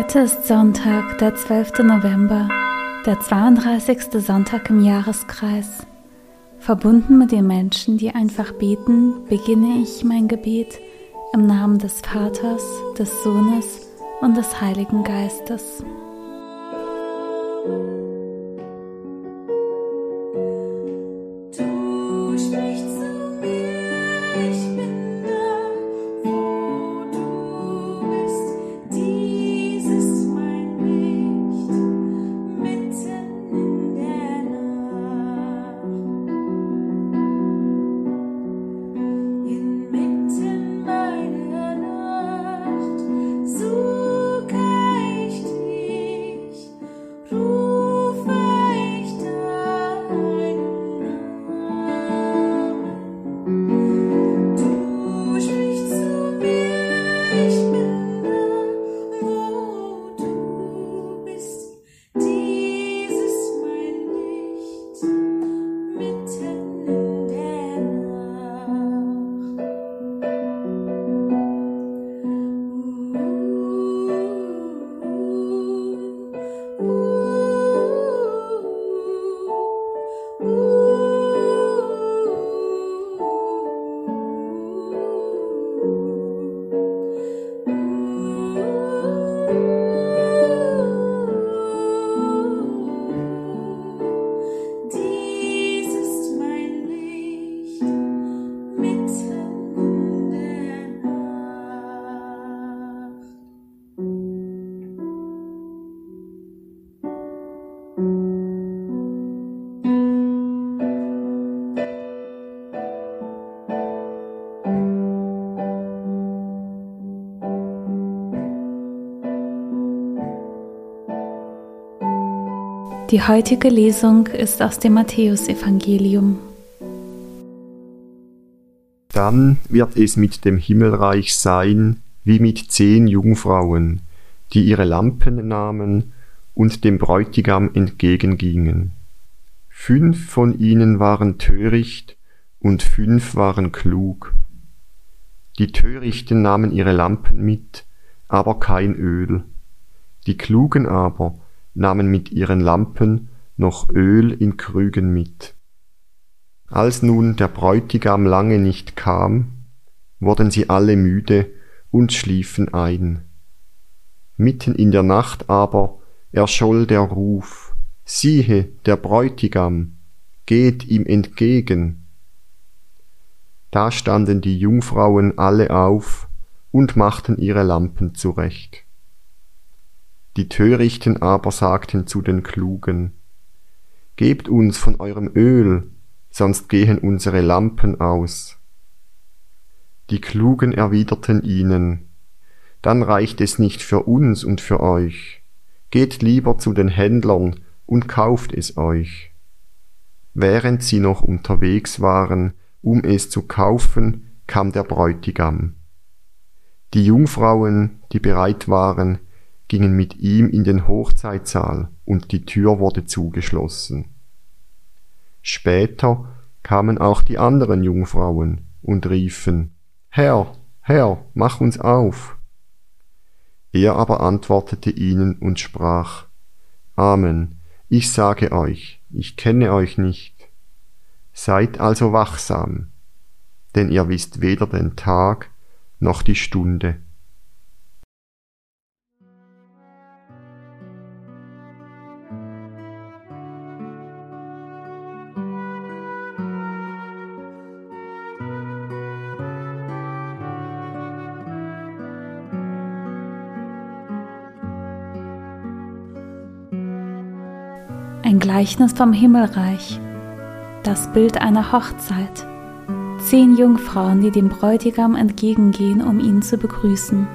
Heute ist Sonntag, der 12. November, der 32. Sonntag im Jahreskreis. Verbunden mit den Menschen, die einfach beten, beginne ich mein Gebet im Namen des Vaters, des Sohnes und des Heiligen Geistes. Die heutige Lesung ist aus dem Matthäusevangelium. Dann wird es mit dem Himmelreich sein wie mit zehn Jungfrauen, die ihre Lampen nahmen und dem Bräutigam entgegengingen. Fünf von ihnen waren töricht und fünf waren klug. Die Törichten nahmen ihre Lampen mit, aber kein Öl. Die Klugen aber nahmen mit ihren Lampen noch Öl in Krügen mit. Als nun der Bräutigam lange nicht kam, wurden sie alle müde und schliefen ein. Mitten in der Nacht aber erscholl der Ruf, siehe, der Bräutigam, geht ihm entgegen. Da standen die Jungfrauen alle auf und machten ihre Lampen zurecht. Die Törichten aber sagten zu den Klugen, Gebt uns von eurem Öl, sonst gehen unsere Lampen aus. Die Klugen erwiderten ihnen, Dann reicht es nicht für uns und für euch, geht lieber zu den Händlern und kauft es euch. Während sie noch unterwegs waren, um es zu kaufen, kam der Bräutigam. Die Jungfrauen, die bereit waren, gingen mit ihm in den Hochzeitsaal und die Tür wurde zugeschlossen. Später kamen auch die anderen Jungfrauen und riefen, Herr, Herr, mach uns auf. Er aber antwortete ihnen und sprach, Amen, ich sage euch, ich kenne euch nicht. Seid also wachsam, denn ihr wisst weder den Tag noch die Stunde. Ein Gleichnis vom Himmelreich. Das Bild einer Hochzeit. Zehn Jungfrauen, die dem Bräutigam entgegengehen, um ihn zu begrüßen.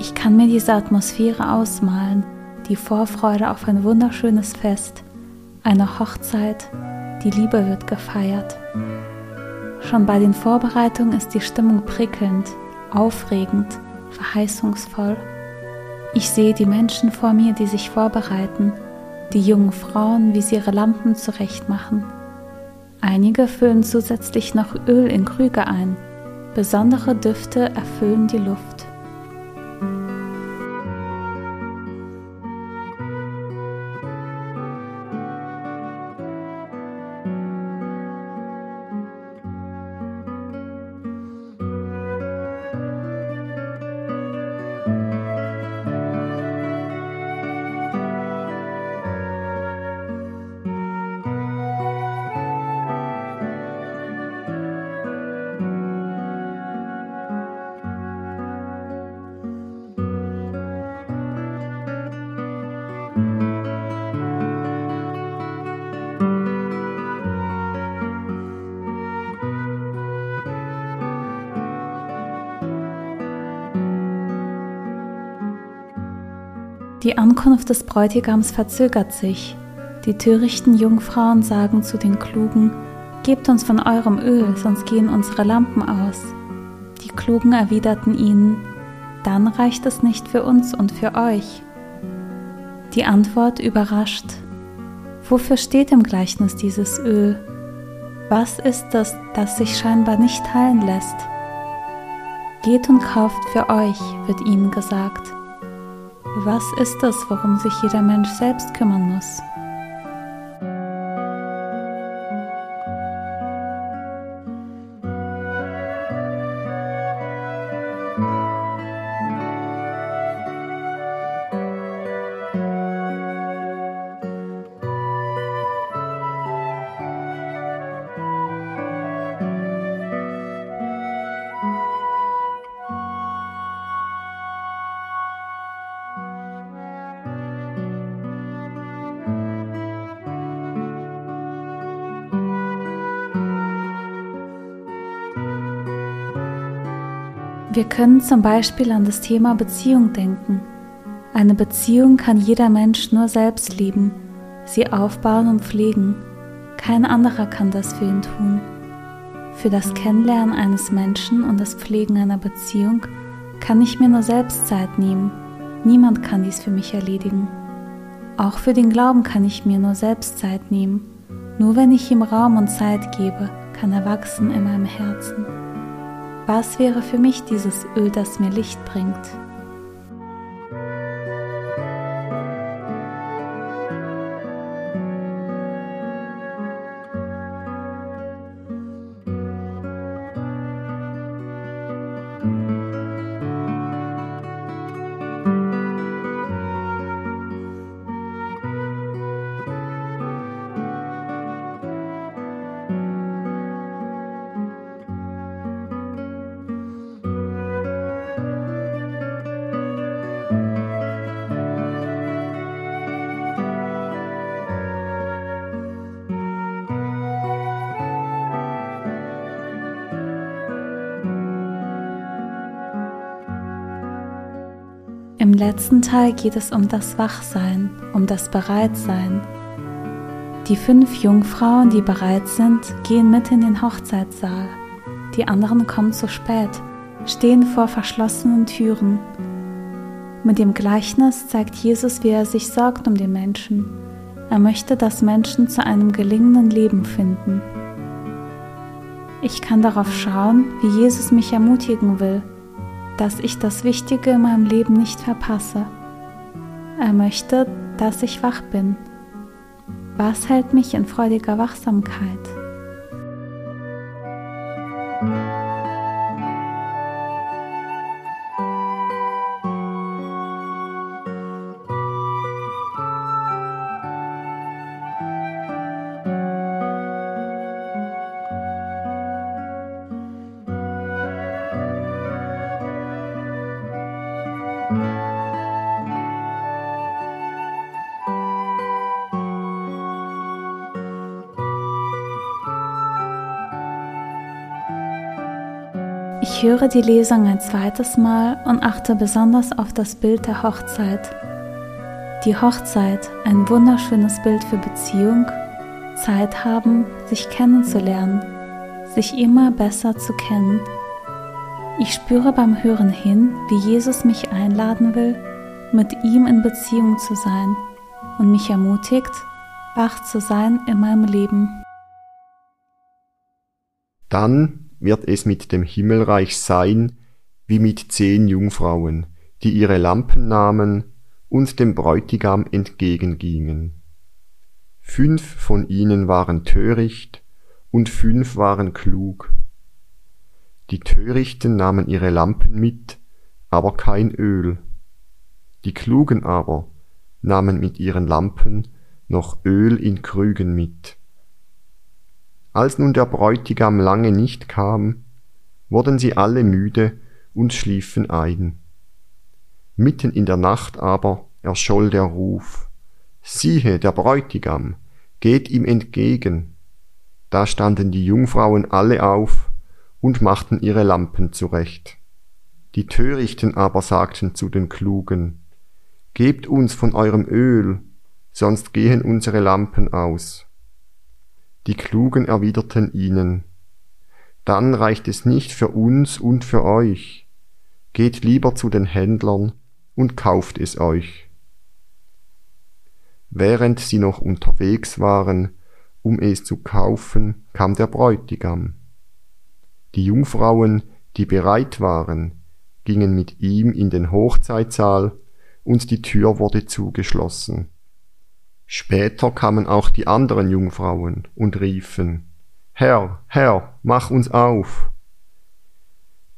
Ich kann mir diese Atmosphäre ausmalen, die Vorfreude auf ein wunderschönes Fest, eine Hochzeit, die Liebe wird gefeiert. Schon bei den Vorbereitungen ist die Stimmung prickelnd, aufregend, verheißungsvoll. Ich sehe die Menschen vor mir, die sich vorbereiten, die jungen Frauen, wie sie ihre Lampen zurechtmachen. Einige füllen zusätzlich noch Öl in Krüge ein. Besondere Düfte erfüllen die Luft. Die Ankunft des Bräutigams verzögert sich. Die törichten Jungfrauen sagen zu den Klugen, Gebt uns von eurem Öl, sonst gehen unsere Lampen aus. Die Klugen erwiderten ihnen, Dann reicht es nicht für uns und für euch. Die Antwort überrascht. Wofür steht im Gleichnis dieses Öl? Was ist das, das sich scheinbar nicht teilen lässt? Geht und kauft für euch, wird ihnen gesagt. Was ist es, worum sich jeder Mensch selbst kümmern muss? Wir können zum Beispiel an das Thema Beziehung denken. Eine Beziehung kann jeder Mensch nur selbst lieben, sie aufbauen und pflegen. Kein anderer kann das für ihn tun. Für das Kennenlernen eines Menschen und das Pflegen einer Beziehung kann ich mir nur selbst Zeit nehmen. Niemand kann dies für mich erledigen. Auch für den Glauben kann ich mir nur selbst Zeit nehmen. Nur wenn ich ihm Raum und Zeit gebe, kann er wachsen in meinem Herzen. Was wäre für mich dieses Öl, das mir Licht bringt? Letzten Teil geht es um das Wachsein, um das Bereitsein. Die fünf Jungfrauen, die bereit sind, gehen mit in den Hochzeitssaal. Die anderen kommen zu spät, stehen vor verschlossenen Türen. Mit dem Gleichnis zeigt Jesus, wie er sich sorgt um den Menschen. Er möchte, dass Menschen zu einem gelingenden Leben finden. Ich kann darauf schauen, wie Jesus mich ermutigen will, dass ich das Wichtige in meinem Leben nicht verpasse. Er möchte, dass ich wach bin. Was hält mich in freudiger Wachsamkeit? Ich höre die Lesung ein zweites Mal und achte besonders auf das Bild der Hochzeit. Die Hochzeit, ein wunderschönes Bild für Beziehung, Zeit haben, sich kennenzulernen, sich immer besser zu kennen. Ich spüre beim Hören hin, wie Jesus mich einladen will, mit ihm in Beziehung zu sein und mich ermutigt, wach zu sein in meinem Leben. Dann wird es mit dem Himmelreich sein wie mit zehn Jungfrauen, die ihre Lampen nahmen und dem Bräutigam entgegengingen. Fünf von ihnen waren töricht und fünf waren klug. Die Törichten nahmen ihre Lampen mit, aber kein Öl. Die Klugen aber nahmen mit ihren Lampen noch Öl in Krügen mit. Als nun der Bräutigam lange nicht kam, wurden sie alle müde und schliefen ein. Mitten in der Nacht aber erscholl der Ruf, siehe, der Bräutigam, geht ihm entgegen. Da standen die Jungfrauen alle auf und machten ihre Lampen zurecht. Die Törichten aber sagten zu den Klugen, Gebt uns von eurem Öl, sonst gehen unsere Lampen aus. Die Klugen erwiderten ihnen, dann reicht es nicht für uns und für euch. Geht lieber zu den Händlern und kauft es euch. Während sie noch unterwegs waren, um es zu kaufen, kam der Bräutigam. Die Jungfrauen, die bereit waren, gingen mit ihm in den Hochzeitsaal und die Tür wurde zugeschlossen. Später kamen auch die anderen Jungfrauen und riefen, Herr, Herr, mach uns auf.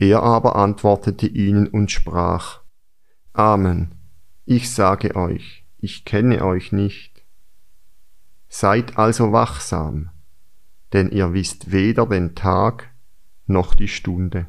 Er aber antwortete ihnen und sprach, Amen, ich sage euch, ich kenne euch nicht. Seid also wachsam, denn ihr wisst weder den Tag noch die Stunde.